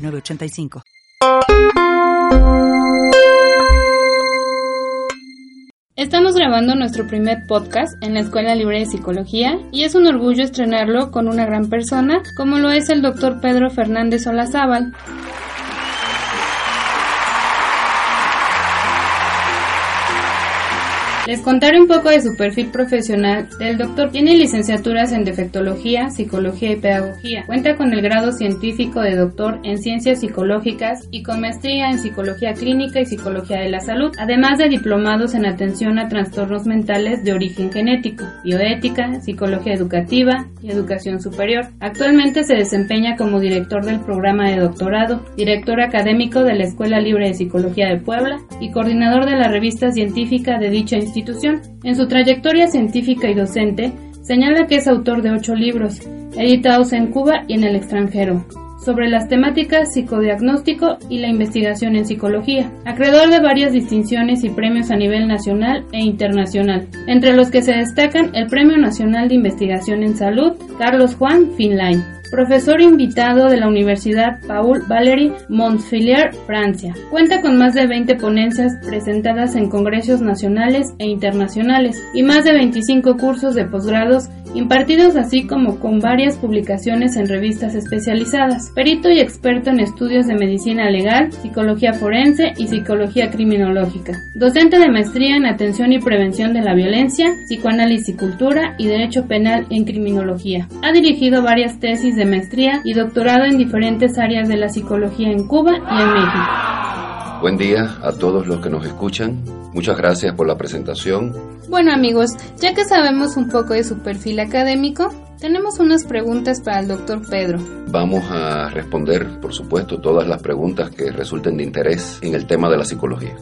906985. Estamos grabando nuestro primer podcast en la Escuela Libre de Psicología y es un orgullo estrenarlo con una gran persona como lo es el doctor Pedro Fernández Olazábal. Les contaré un poco de su perfil profesional. El doctor tiene licenciaturas en defectología, psicología y pedagogía. Cuenta con el grado científico de doctor en ciencias psicológicas y con maestría en psicología clínica y psicología de la salud, además de diplomados en atención a trastornos mentales de origen genético, bioética, psicología educativa y educación superior. Actualmente se desempeña como director del programa de doctorado, director académico de la Escuela Libre de Psicología de Puebla y coordinador de la revista científica de dicha institución En su trayectoria científica y docente, señala que es autor de ocho libros, editados en Cuba y en el extranjero, sobre las temáticas psicodiagnóstico y la investigación en psicología, acreedor de varias distinciones y premios a nivel nacional e internacional, entre los que se destacan el Premio Nacional de Investigación en Salud Carlos Juan Finlay profesor invitado de la Universidad Paul Valéry Montpellier, Francia. Cuenta con más de 20 ponencias presentadas en congresos nacionales e internacionales y más de 25 cursos de posgrados impartidos así como con varias publicaciones en revistas especializadas. Perito y experto en estudios de medicina legal, psicología forense y psicología criminológica. Docente de maestría en atención y prevención de la violencia, psicoanálisis y cultura y derecho penal en criminología. Ha dirigido varias tesis de maestría y doctorado en diferentes áreas de la psicología en Cuba y en México. Buen día a todos los que nos escuchan. Muchas gracias por la presentación. Bueno amigos, ya que sabemos un poco de su perfil académico, tenemos unas preguntas para el doctor Pedro. Vamos a responder, por supuesto, todas las preguntas que resulten de interés en el tema de la psicología.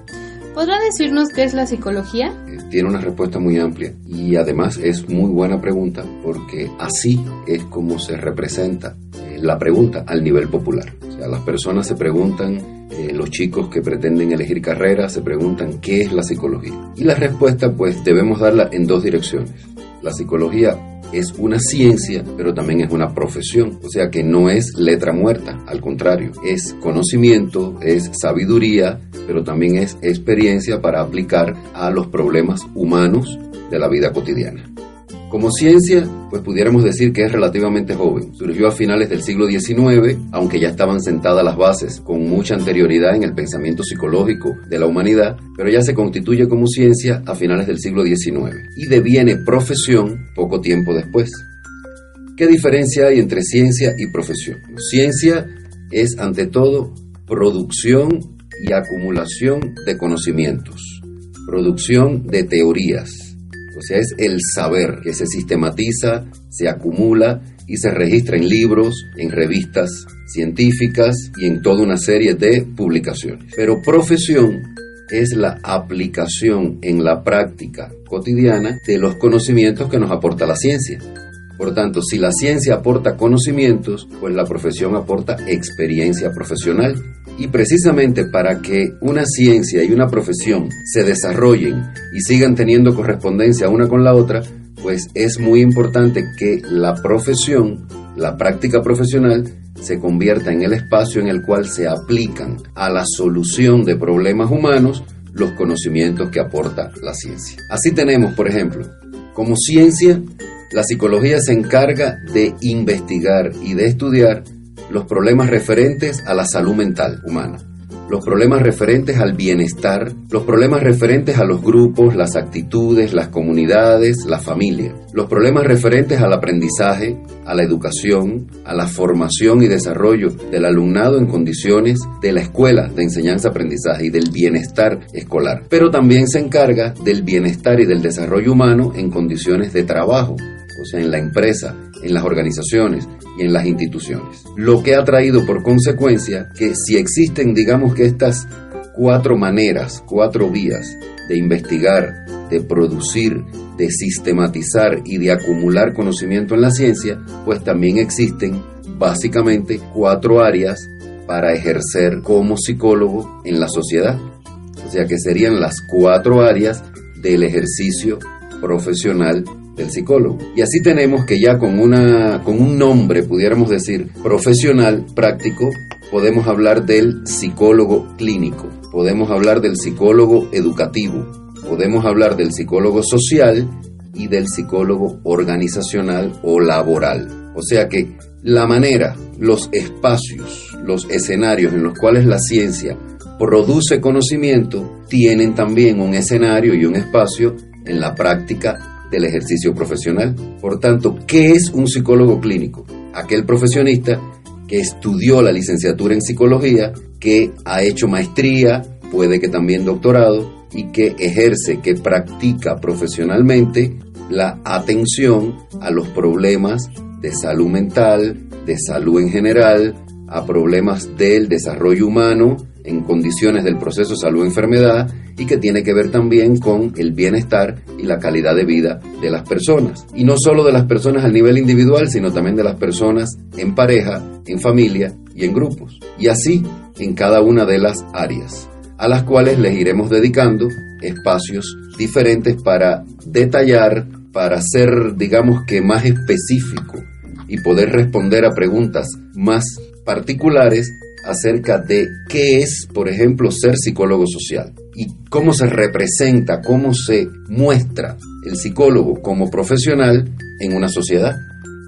¿Podrá decirnos qué es la psicología? Eh, tiene una respuesta muy amplia y además es muy buena pregunta porque así es como se representa eh, la pregunta al nivel popular. O sea, las personas se preguntan, eh, los chicos que pretenden elegir carrera se preguntan qué es la psicología. Y la respuesta pues debemos darla en dos direcciones. La psicología es una ciencia, pero también es una profesión. O sea que no es letra muerta, al contrario, es conocimiento, es sabiduría, pero también es experiencia para aplicar a los problemas humanos de la vida cotidiana. Como ciencia, pues pudiéramos decir que es relativamente joven. Surgió a finales del siglo XIX, aunque ya estaban sentadas las bases con mucha anterioridad en el pensamiento psicológico de la humanidad, pero ya se constituye como ciencia a finales del siglo XIX y deviene profesión poco tiempo después. ¿Qué diferencia hay entre ciencia y profesión? Ciencia es ante todo producción y acumulación de conocimientos, producción de teorías, o sea, es el saber que se sistematiza, se acumula y se registra en libros, en revistas científicas y en toda una serie de publicaciones. Pero profesión es la aplicación en la práctica cotidiana de los conocimientos que nos aporta la ciencia. Por tanto, si la ciencia aporta conocimientos, pues la profesión aporta experiencia profesional. Y precisamente para que una ciencia y una profesión se desarrollen y sigan teniendo correspondencia una con la otra, pues es muy importante que la profesión, la práctica profesional, se convierta en el espacio en el cual se aplican a la solución de problemas humanos los conocimientos que aporta la ciencia. Así tenemos, por ejemplo, como ciencia la psicología se encarga de investigar y de estudiar los problemas referentes a la salud mental humana, los problemas referentes al bienestar, los problemas referentes a los grupos, las actitudes, las comunidades, la familia, los problemas referentes al aprendizaje, a la educación, a la formación y desarrollo del alumnado en condiciones de la escuela de enseñanza-aprendizaje y del bienestar escolar, pero también se encarga del bienestar y del desarrollo humano en condiciones de trabajo, o sea, en la empresa, en las organizaciones en las instituciones. Lo que ha traído por consecuencia que si existen, digamos que estas cuatro maneras, cuatro vías de investigar, de producir, de sistematizar y de acumular conocimiento en la ciencia, pues también existen básicamente cuatro áreas para ejercer como psicólogo en la sociedad. O sea que serían las cuatro áreas del ejercicio profesional del psicólogo. Y así tenemos que ya con, una, con un nombre, pudiéramos decir, profesional, práctico, podemos hablar del psicólogo clínico, podemos hablar del psicólogo educativo, podemos hablar del psicólogo social y del psicólogo organizacional o laboral. O sea que la manera, los espacios, los escenarios en los cuales la ciencia produce conocimiento tienen también un escenario y un espacio en la práctica del ejercicio profesional. Por tanto, ¿qué es un psicólogo clínico? Aquel profesionista que estudió la licenciatura en psicología, que ha hecho maestría, puede que también doctorado, y que ejerce, que practica profesionalmente la atención a los problemas de salud mental, de salud en general, a problemas del desarrollo humano en condiciones del proceso salud-enfermedad y que tiene que ver también con el bienestar y la calidad de vida de las personas. Y no solo de las personas a nivel individual, sino también de las personas en pareja, en familia y en grupos. Y así en cada una de las áreas, a las cuales les iremos dedicando espacios diferentes para detallar, para ser, digamos que, más específico y poder responder a preguntas más particulares acerca de qué es, por ejemplo, ser psicólogo social y cómo se representa, cómo se muestra el psicólogo como profesional en una sociedad.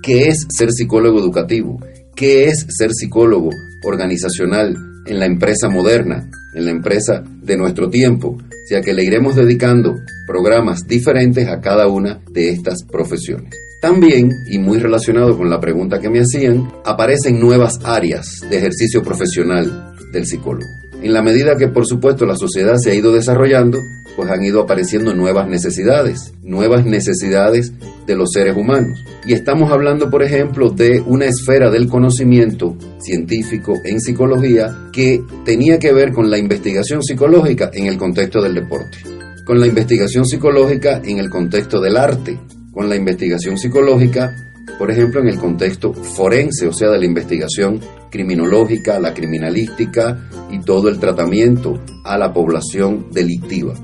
¿Qué es ser psicólogo educativo? ¿Qué es ser psicólogo organizacional en la empresa moderna, en la empresa de nuestro tiempo? O sea que le iremos dedicando programas diferentes a cada una de estas profesiones. También, y muy relacionado con la pregunta que me hacían, aparecen nuevas áreas de ejercicio profesional del psicólogo. En la medida que, por supuesto, la sociedad se ha ido desarrollando, pues han ido apareciendo nuevas necesidades, nuevas necesidades de los seres humanos. Y estamos hablando, por ejemplo, de una esfera del conocimiento científico en psicología que tenía que ver con la investigación psicológica en el contexto del deporte, con la investigación psicológica en el contexto del arte, con la investigación psicológica, por ejemplo, en el contexto forense, o sea, de la investigación criminológica, la criminalística y todo el tratamiento a la población delictiva.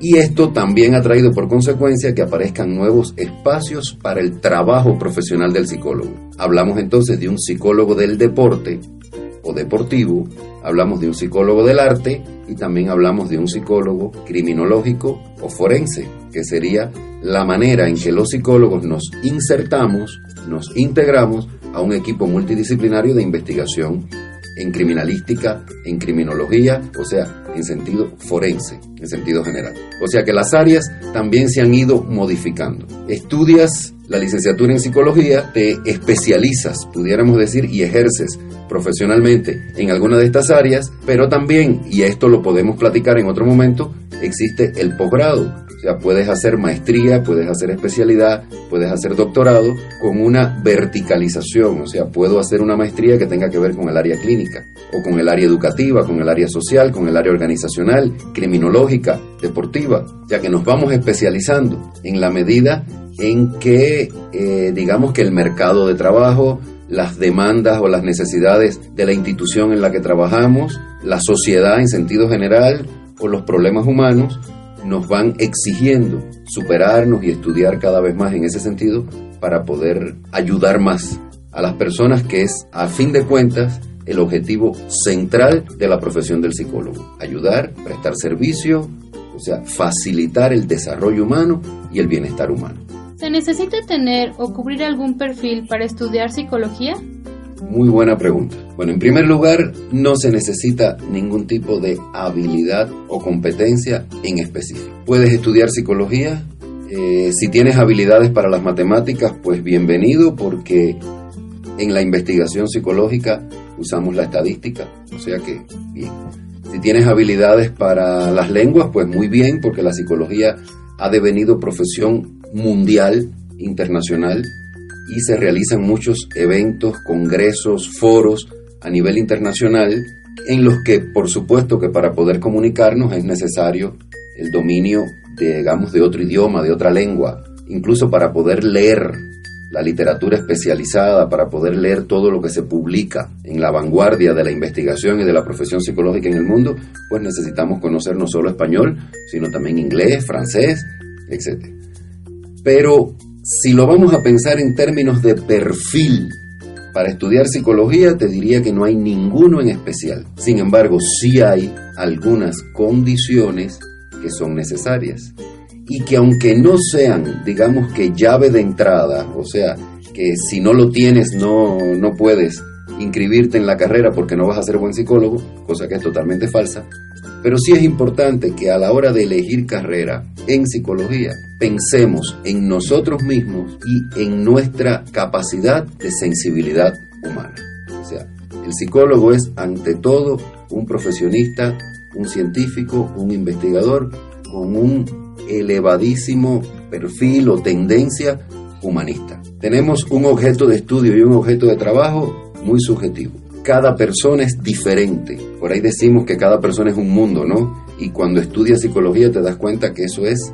Y esto también ha traído por consecuencia que aparezcan nuevos espacios para el trabajo profesional del psicólogo. Hablamos entonces de un psicólogo del deporte o deportivo, hablamos de un psicólogo del arte y también hablamos de un psicólogo criminológico o forense, que sería la manera en que los psicólogos nos insertamos, nos integramos a un equipo multidisciplinario de investigación en criminalística, en criminología, o sea, en sentido forense, en sentido general. O sea que las áreas también se han ido modificando. Estudias la licenciatura en psicología, te especializas, pudiéramos decir, y ejerces profesionalmente en alguna de estas áreas, pero también, y esto lo podemos platicar en otro momento, existe el posgrado. O sea, puedes hacer maestría, puedes hacer especialidad, puedes hacer doctorado con una verticalización. O sea, puedo hacer una maestría que tenga que ver con el área clínica, o con el área educativa, con el área social, con el área organizacional, criminológica, deportiva. Ya que nos vamos especializando en la medida en que, eh, digamos que el mercado de trabajo, las demandas o las necesidades de la institución en la que trabajamos, la sociedad en sentido general o los problemas humanos nos van exigiendo superarnos y estudiar cada vez más en ese sentido para poder ayudar más a las personas que es a fin de cuentas el objetivo central de la profesión del psicólogo. Ayudar, prestar servicio, o sea, facilitar el desarrollo humano y el bienestar humano. ¿Se necesita tener o cubrir algún perfil para estudiar psicología? Muy buena pregunta. Bueno, en primer lugar, no se necesita ningún tipo de habilidad o competencia en específico. Puedes estudiar psicología. Eh, si tienes habilidades para las matemáticas, pues bienvenido porque en la investigación psicológica usamos la estadística. O sea que, bien. Si tienes habilidades para las lenguas, pues muy bien porque la psicología ha devenido profesión mundial, internacional, y se realizan muchos eventos, congresos, foros a nivel internacional en los que por supuesto que para poder comunicarnos es necesario el dominio de, digamos, de otro idioma, de otra lengua, incluso para poder leer la literatura especializada, para poder leer todo lo que se publica en la vanguardia de la investigación y de la profesión psicológica en el mundo, pues necesitamos conocer no solo español, sino también inglés, francés, etc. Pero si lo vamos a pensar en términos de perfil para estudiar psicología, te diría que no hay ninguno en especial. Sin embargo, sí hay algunas condiciones que son necesarias y que aunque no sean, digamos que llave de entrada, o sea, que si no lo tienes no, no puedes inscribirte en la carrera porque no vas a ser buen psicólogo, cosa que es totalmente falsa, pero sí es importante que a la hora de elegir carrera en psicología pensemos en nosotros mismos y en nuestra capacidad de sensibilidad humana. O sea, el psicólogo es ante todo un profesionista, un científico, un investigador con un elevadísimo perfil o tendencia humanista. Tenemos un objeto de estudio y un objeto de trabajo muy subjetivo cada persona es diferente. Por ahí decimos que cada persona es un mundo, ¿no? Y cuando estudias psicología te das cuenta que eso es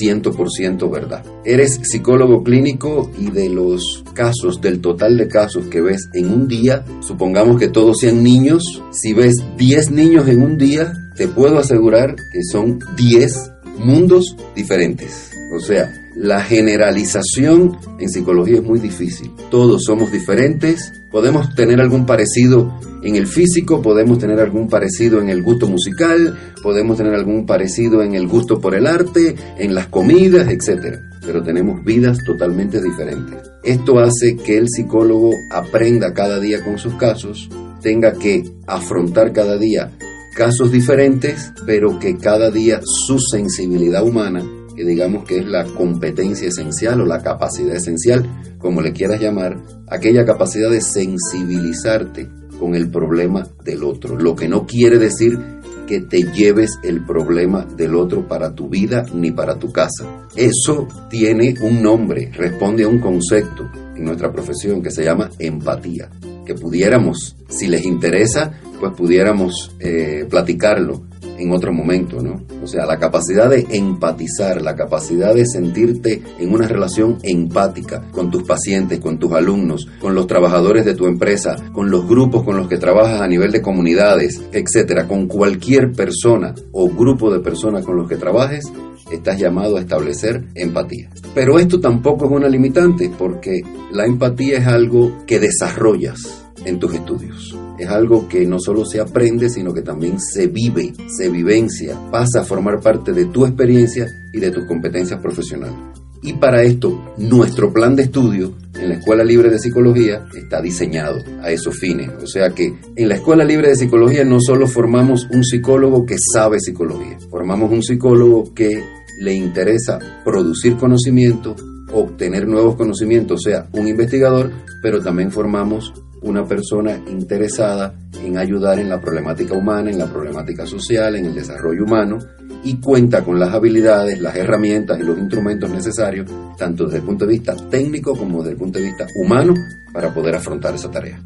100% verdad. Eres psicólogo clínico y de los casos, del total de casos que ves en un día, supongamos que todos sean niños, si ves 10 niños en un día, te puedo asegurar que son 10 mundos diferentes. O sea, la generalización en psicología es muy difícil. Todos somos diferentes, podemos tener algún parecido en el físico, podemos tener algún parecido en el gusto musical, podemos tener algún parecido en el gusto por el arte, en las comidas, etc. Pero tenemos vidas totalmente diferentes. Esto hace que el psicólogo aprenda cada día con sus casos, tenga que afrontar cada día casos diferentes, pero que cada día su sensibilidad humana que digamos que es la competencia esencial o la capacidad esencial, como le quieras llamar, aquella capacidad de sensibilizarte con el problema del otro, lo que no quiere decir que te lleves el problema del otro para tu vida ni para tu casa. Eso tiene un nombre, responde a un concepto en nuestra profesión que se llama empatía, que pudiéramos, si les interesa, pues pudiéramos eh, platicarlo en otro momento, ¿no? O sea, la capacidad de empatizar, la capacidad de sentirte en una relación empática con tus pacientes, con tus alumnos, con los trabajadores de tu empresa, con los grupos con los que trabajas a nivel de comunidades, etcétera, con cualquier persona o grupo de personas con los que trabajes, estás llamado a establecer empatía. Pero esto tampoco es una limitante porque la empatía es algo que desarrollas en tus estudios. Es algo que no solo se aprende, sino que también se vive, se vivencia, pasa a formar parte de tu experiencia y de tus competencias profesionales. Y para esto, nuestro plan de estudio en la Escuela Libre de Psicología está diseñado a esos fines. O sea que en la Escuela Libre de Psicología no solo formamos un psicólogo que sabe psicología, formamos un psicólogo que le interesa producir conocimiento, obtener nuevos conocimientos, o sea, un investigador, pero también formamos una persona interesada en ayudar en la problemática humana, en la problemática social, en el desarrollo humano y cuenta con las habilidades, las herramientas y los instrumentos necesarios, tanto desde el punto de vista técnico como desde el punto de vista humano, para poder afrontar esa tarea.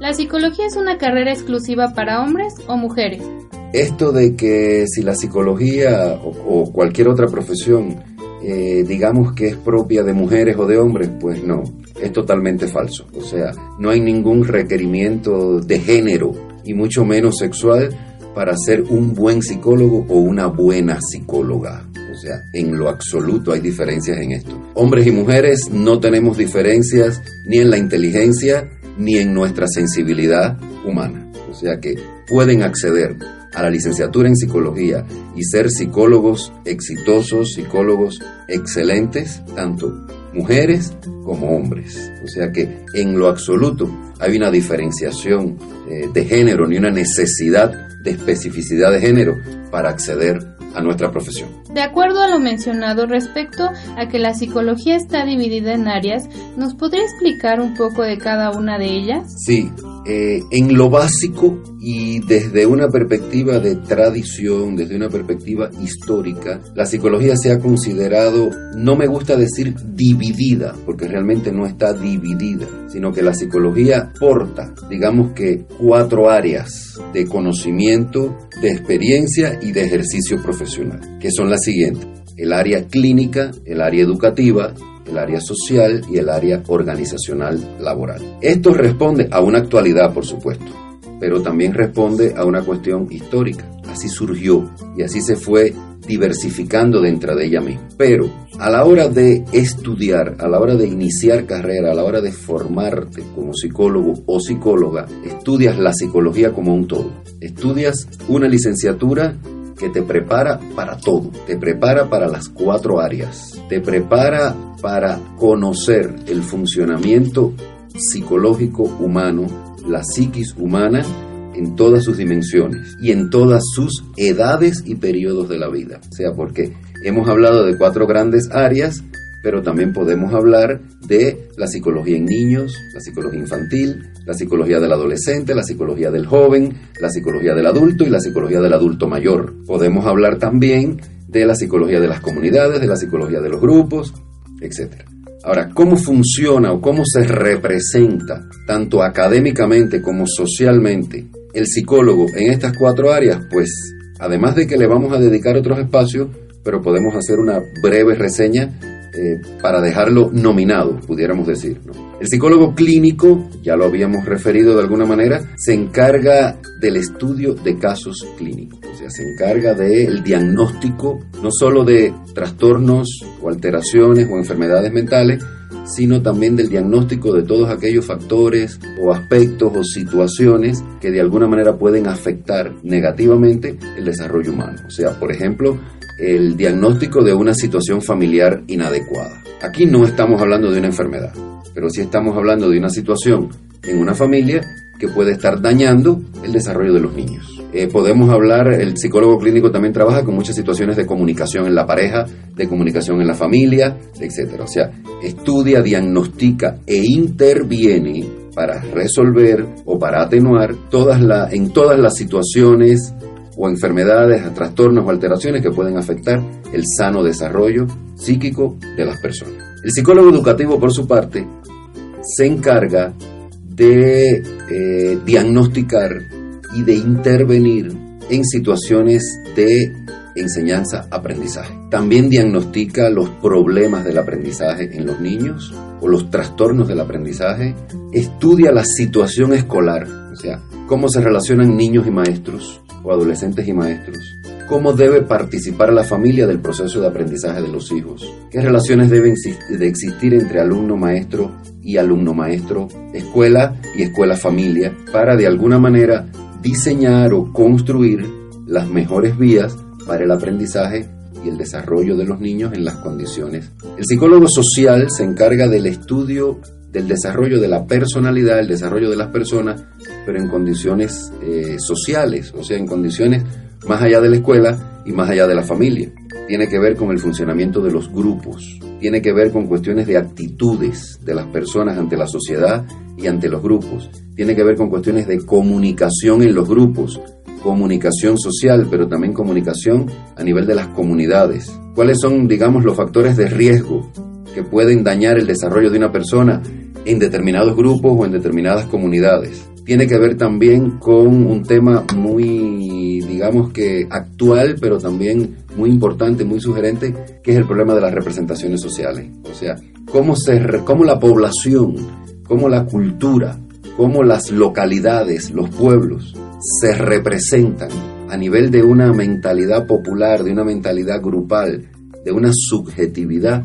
¿La psicología es una carrera exclusiva para hombres o mujeres? Esto de que si la psicología o, cualquier otra profesión eh, digamos que es propia de mujeres o de hombres, pues no, es totalmente falso. O sea, no hay ningún requerimiento de género y mucho menos sexual para ser un buen psicólogo o una buena psicóloga. O sea, en lo absoluto hay diferencias en esto. Hombres y mujeres no tenemos diferencias ni en la inteligencia ni en nuestra sensibilidad humana. O sea que pueden acceder a la licenciatura en psicología y ser psicólogos exitosos, psicólogos excelentes, tanto mujeres como hombres. O sea que en lo absoluto hay una diferenciación eh, de género ni una necesidad de especificidad de género para acceder a nuestra profesión. De acuerdo a lo mencionado respecto a que la psicología está dividida en áreas, ¿nos podría explicar un poco de cada una de ellas? Sí, eh, en lo básico y desde una perspectiva de tradición, desde una perspectiva histórica, la psicología se ha considerado, no me gusta decir dividida, porque realmente no está dividida, sino que la psicología porta, digamos que, cuatro áreas de conocimiento, de experiencia y de ejercicio profesional, que son las siguientes. El área clínica, el área educativa, el área social y el área organizacional laboral. Esto responde a una actualidad, por supuesto, pero también responde a una cuestión histórica. Así surgió y así se fue diversificando dentro de ella misma. Pero a la hora de estudiar, a la hora de iniciar carrera, a la hora de formarte como psicólogo o psicóloga, estudias la psicología como un todo. Estudias una licenciatura que te prepara para todo, te prepara para las cuatro áreas, te prepara para conocer el funcionamiento psicológico humano, la psiquis humana en todas sus dimensiones y en todas sus edades y periodos de la vida. O sea, porque hemos hablado de cuatro grandes áreas pero también podemos hablar de la psicología en niños, la psicología infantil, la psicología del adolescente, la psicología del joven, la psicología del adulto y la psicología del adulto mayor. Podemos hablar también de la psicología de las comunidades, de la psicología de los grupos, etc. Ahora, ¿cómo funciona o cómo se representa, tanto académicamente como socialmente, el psicólogo en estas cuatro áreas? Pues, además de que le vamos a dedicar otros espacios, pero podemos hacer una breve reseña eh, para dejarlo nominado, pudiéramos decir. El psicólogo clínico, ya lo habíamos referido de alguna manera, se encarga del estudio de casos clínicos, o sea, se encarga del diagnóstico no solo de trastornos o alteraciones o enfermedades mentales, sino también del diagnóstico de todos aquellos factores o aspectos o situaciones que de alguna manera pueden afectar negativamente el desarrollo humano. O sea, por ejemplo, el diagnóstico de una situación familiar inadecuada. Aquí no estamos hablando de una enfermedad, pero sí estamos hablando de una situación en una familia que puede estar dañando el desarrollo de los niños. Eh, podemos hablar, el psicólogo clínico también trabaja con muchas situaciones de comunicación en la pareja, de comunicación en la familia, etc. O sea, estudia, diagnostica e interviene para resolver o para atenuar todas la, en todas las situaciones o enfermedades, trastornos o alteraciones que pueden afectar el sano desarrollo psíquico de las personas. El psicólogo educativo, por su parte, se encarga de eh, diagnosticar y de intervenir en situaciones de enseñanza-aprendizaje. También diagnostica los problemas del aprendizaje en los niños o los trastornos del aprendizaje. Estudia la situación escolar, o sea, cómo se relacionan niños y maestros, o adolescentes y maestros. ¿Cómo debe participar la familia del proceso de aprendizaje de los hijos? ¿Qué relaciones deben de existir entre alumno-maestro y alumno-maestro, escuela y escuela-familia, para de alguna manera diseñar o construir las mejores vías para el aprendizaje y el desarrollo de los niños en las condiciones. El psicólogo social se encarga del estudio del desarrollo de la personalidad, el desarrollo de las personas, pero en condiciones eh, sociales, o sea, en condiciones más allá de la escuela y más allá de la familia. Tiene que ver con el funcionamiento de los grupos, tiene que ver con cuestiones de actitudes de las personas ante la sociedad y ante los grupos, tiene que ver con cuestiones de comunicación en los grupos, comunicación social, pero también comunicación a nivel de las comunidades. ¿Cuáles son, digamos, los factores de riesgo que pueden dañar el desarrollo de una persona en determinados grupos o en determinadas comunidades. Tiene que ver también con un tema muy, digamos que actual, pero también muy importante, muy sugerente, que es el problema de las representaciones sociales. O sea, cómo, se, cómo la población, cómo la cultura, cómo las localidades, los pueblos, se representan a nivel de una mentalidad popular, de una mentalidad grupal, de una subjetividad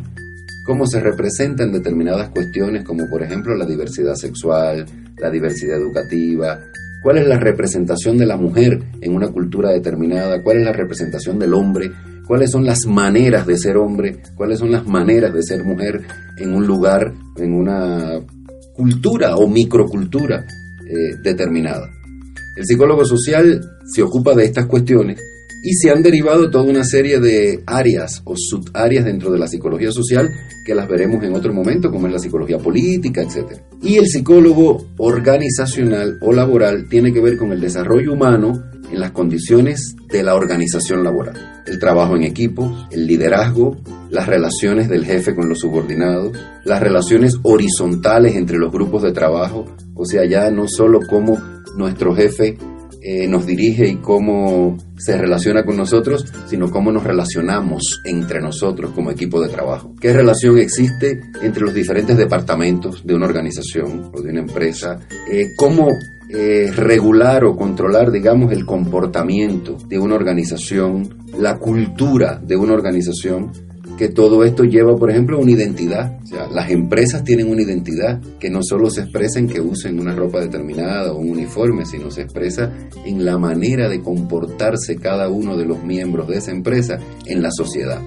cómo se representan determinadas cuestiones como por ejemplo la diversidad sexual, la diversidad educativa, cuál es la representación de la mujer en una cultura determinada, cuál es la representación del hombre, cuáles son las maneras de ser hombre, cuáles son las maneras de ser mujer en un lugar, en una cultura o microcultura eh, determinada. El psicólogo social se ocupa de estas cuestiones y se han derivado toda una serie de áreas o subáreas dentro de la psicología social que las veremos en otro momento, como es la psicología política, etc. Y el psicólogo organizacional o laboral tiene que ver con el desarrollo humano en las condiciones de la organización laboral. El trabajo en equipo, el liderazgo, las relaciones del jefe con los subordinados, las relaciones horizontales entre los grupos de trabajo, o sea, ya no solo cómo nuestro jefe eh, nos dirige y cómo se relaciona con nosotros, sino cómo nos relacionamos entre nosotros como equipo de trabajo. ¿Qué relación existe entre los diferentes departamentos de una organización o de una empresa? Eh, ¿Cómo eh, regular o controlar, digamos, el comportamiento de una organización, la cultura de una organización que todo esto lleva, por ejemplo, una identidad. Las empresas tienen una identidad que no solo se expresa en que usen una ropa determinada o un uniforme, sino se expresa en la manera de comportarse cada uno de los miembros de esa empresa en la sociedad.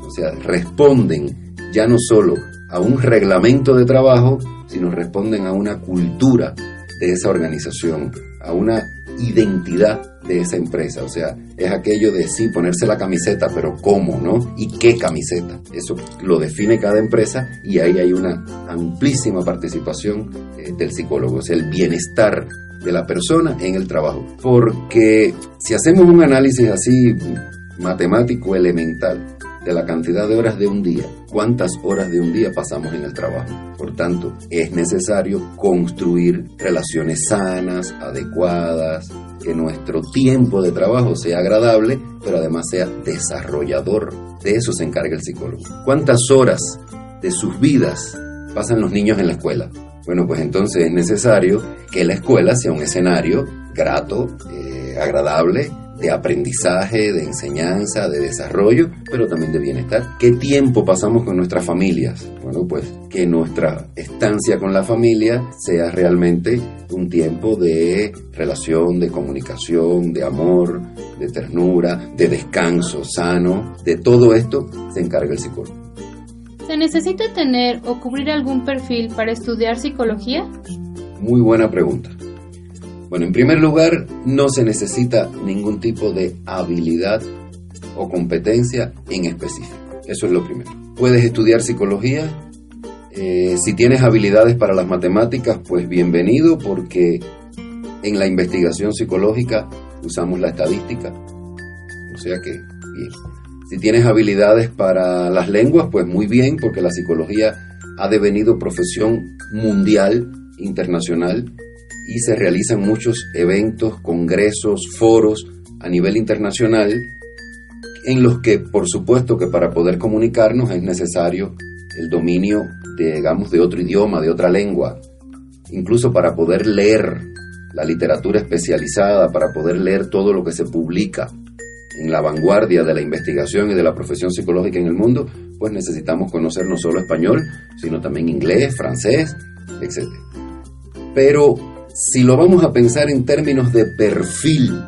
O sea, responden ya no solo a un reglamento de trabajo, sino responden a una cultura de esa organización, a una identidad de esa empresa. O sea, es aquello de sí, ponerse la camiseta, pero ¿cómo, no? ¿Y qué camiseta? Eso lo define cada empresa y ahí hay una amplísima participación eh, del psicólogo, o sea, el bienestar de la persona en el trabajo. Porque si hacemos un análisis así matemático elemental, de la cantidad de horas de un día, cuántas horas de un día pasamos en el trabajo. Por tanto, es necesario construir relaciones sanas, adecuadas, que nuestro tiempo de trabajo sea agradable, pero además sea desarrollador. De eso se encarga el psicólogo. ¿Cuántas horas de sus vidas pasan los niños en la escuela? Bueno, pues entonces es necesario que la escuela sea un escenario grato, eh, agradable, de aprendizaje, de enseñanza, de desarrollo, pero también de bienestar. ¿Qué tiempo pasamos con nuestras familias? Bueno, pues que nuestra estancia con la familia sea realmente un tiempo de relación, de comunicación, de amor, de ternura, de descanso sano. De todo esto se encarga el psicólogo. ¿Se necesita tener o cubrir algún perfil para estudiar psicología? Muy buena pregunta. Bueno, en primer lugar, no se necesita ningún tipo de habilidad o competencia en específico. Eso es lo primero. Puedes estudiar psicología. Eh, si tienes habilidades para las matemáticas, pues bienvenido porque en la investigación psicológica usamos la estadística. O sea que, bien. Si tienes habilidades para las lenguas, pues muy bien porque la psicología ha devenido profesión mundial, internacional, y se realizan muchos eventos, congresos, foros a nivel internacional en los que por supuesto que para poder comunicarnos es necesario el dominio de, digamos, de otro idioma, de otra lengua, incluso para poder leer la literatura especializada, para poder leer todo lo que se publica en la vanguardia de la investigación y de la profesión psicológica en el mundo, pues necesitamos conocer no solo español, sino también inglés, francés, etc. Pero si lo vamos a pensar en términos de perfil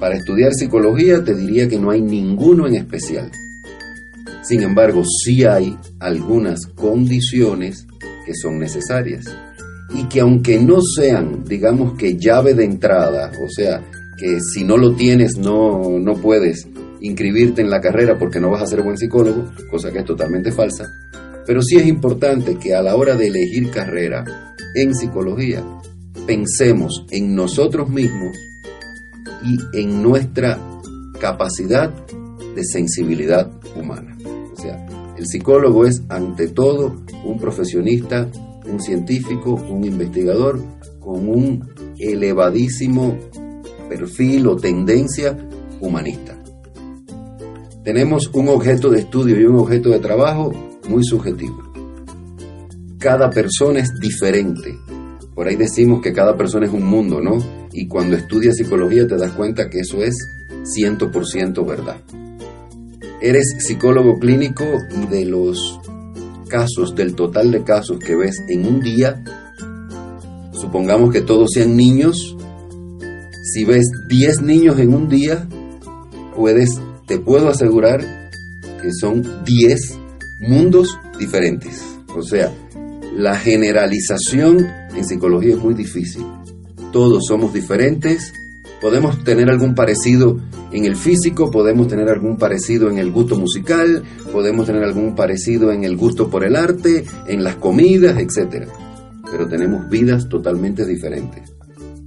para estudiar psicología, te diría que no hay ninguno en especial. Sin embargo, sí hay algunas condiciones que son necesarias y que aunque no sean, digamos que llave de entrada, o sea, que si no lo tienes no, no puedes inscribirte en la carrera porque no vas a ser buen psicólogo, cosa que es totalmente falsa, pero sí es importante que a la hora de elegir carrera en psicología pensemos en nosotros mismos y en nuestra capacidad de sensibilidad humana. O sea, el psicólogo es ante todo un profesionista, un científico, un investigador con un elevadísimo perfil o tendencia humanista. Tenemos un objeto de estudio y un objeto de trabajo muy subjetivo. Cada persona es diferente por ahí decimos que cada persona es un mundo, ¿no? Y cuando estudias psicología te das cuenta que eso es 100% verdad. Eres psicólogo clínico y de los casos, del total de casos que ves en un día, supongamos que todos sean niños, si ves 10 niños en un día, puedes, te puedo asegurar que son 10 mundos diferentes. O sea, la generalización en psicología es muy difícil. Todos somos diferentes Podemos tener algún parecido en el físico, podemos tener algún parecido en el gusto musical, podemos tener algún parecido en el gusto por el arte, en las comidas, etc. Pero tenemos vidas totalmente diferentes.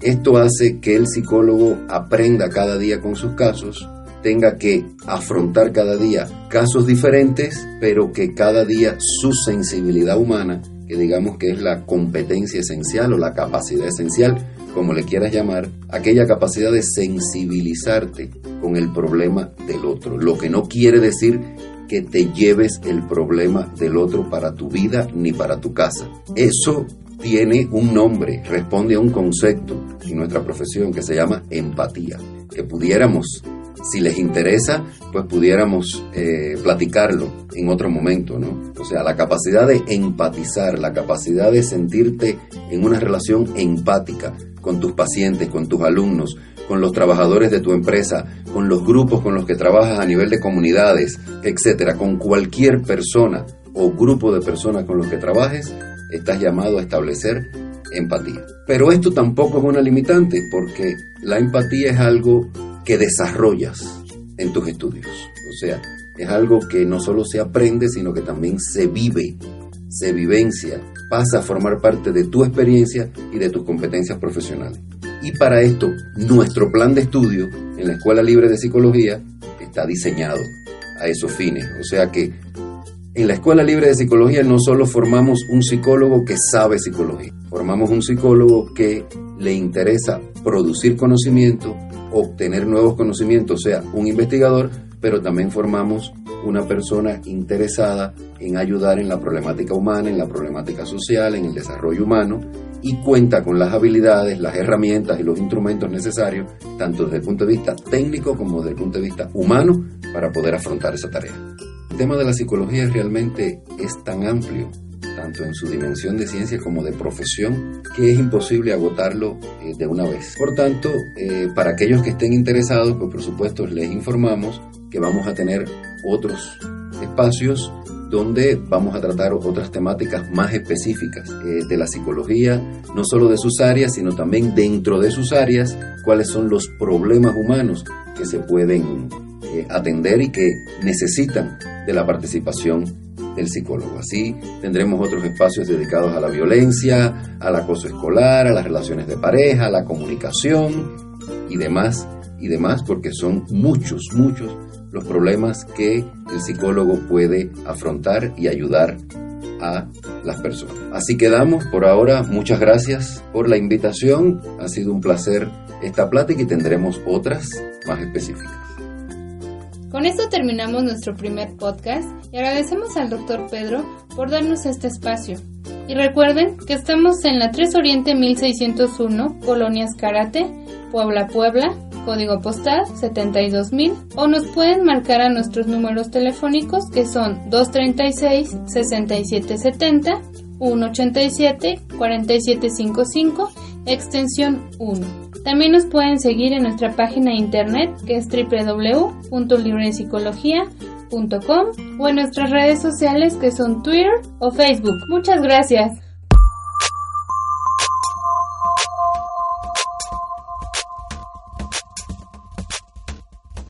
Esto hace que el psicólogo aprenda cada día con sus casos, tenga que afrontar cada día casos diferentes, pero que cada día su sensibilidad humana, que digamos que es la competencia esencial o la capacidad esencial, como le quieras llamar, aquella capacidad de sensibilizarte con el problema del otro, lo que no quiere decir que te lleves el problema del otro para tu vida ni para tu casa. Eso tiene un nombre, responde a un concepto en nuestra profesión que se llama empatía, que pudiéramos, si les interesa, pues pudiéramos eh, platicarlo en otro momento, ¿no? O sea, la capacidad de empatizar, la capacidad de sentirte en una relación empática con tus pacientes, con tus alumnos, con los trabajadores de tu empresa, con los grupos con los que trabajas a nivel de comunidades, etcétera, con cualquier persona o grupo de personas con los que trabajes, estás llamado a establecer empatía. Pero esto tampoco es una limitante porque la empatía es algo que desarrollas en tus estudios. O sea, es algo que no solo se aprende, sino que también se vive, se vivencia, pasa a formar parte de tu experiencia y de tus competencias profesionales. Y para esto, nuestro plan de estudio en la Escuela Libre de Psicología está diseñado a esos fines. O sea que en la Escuela Libre de Psicología no solo formamos un psicólogo que sabe psicología, formamos un psicólogo que le interesa producir conocimiento, obtener nuevos conocimientos, sea, un investigador, pero también formamos una persona interesada en ayudar en la problemática humana, en la problemática social, en el desarrollo humano y cuenta con las habilidades, las herramientas y los instrumentos necesarios, tanto desde el punto de vista técnico como desde el punto de vista humano, para poder afrontar esa tarea. El tema de la psicología realmente es tan amplio, tanto en su dimensión de ciencia como de profesión, que es imposible agotarlo eh, de una vez. Por tanto, eh, para aquellos que estén interesados, pues por supuesto les informamos que vamos a tener otros espacios donde vamos a tratar otras temáticas más específicas eh, de la psicología, no solo de sus áreas, sino también dentro de sus áreas, cuáles son los problemas humanos que se pueden atender y que necesitan de la participación del psicólogo. Así tendremos otros espacios dedicados a la violencia, al acoso escolar, a las relaciones de pareja, a la comunicación y demás, y demás, porque son muchos, muchos los problemas que el psicólogo puede afrontar y ayudar a las personas. Así quedamos por ahora. Muchas gracias por la invitación. Ha sido un placer esta plática y tendremos otras más específicas. Con esto terminamos nuestro primer podcast y agradecemos al doctor Pedro por darnos este espacio. Y recuerden que estamos en la 3 Oriente 1601, Colonias Karate, Puebla, Puebla, código postal 72000 o nos pueden marcar a nuestros números telefónicos que son 236 6770 187 4755 extensión 1. También nos pueden seguir en nuestra página de internet que es www.libropsicología.com o en nuestras redes sociales que son Twitter o Facebook. Muchas gracias.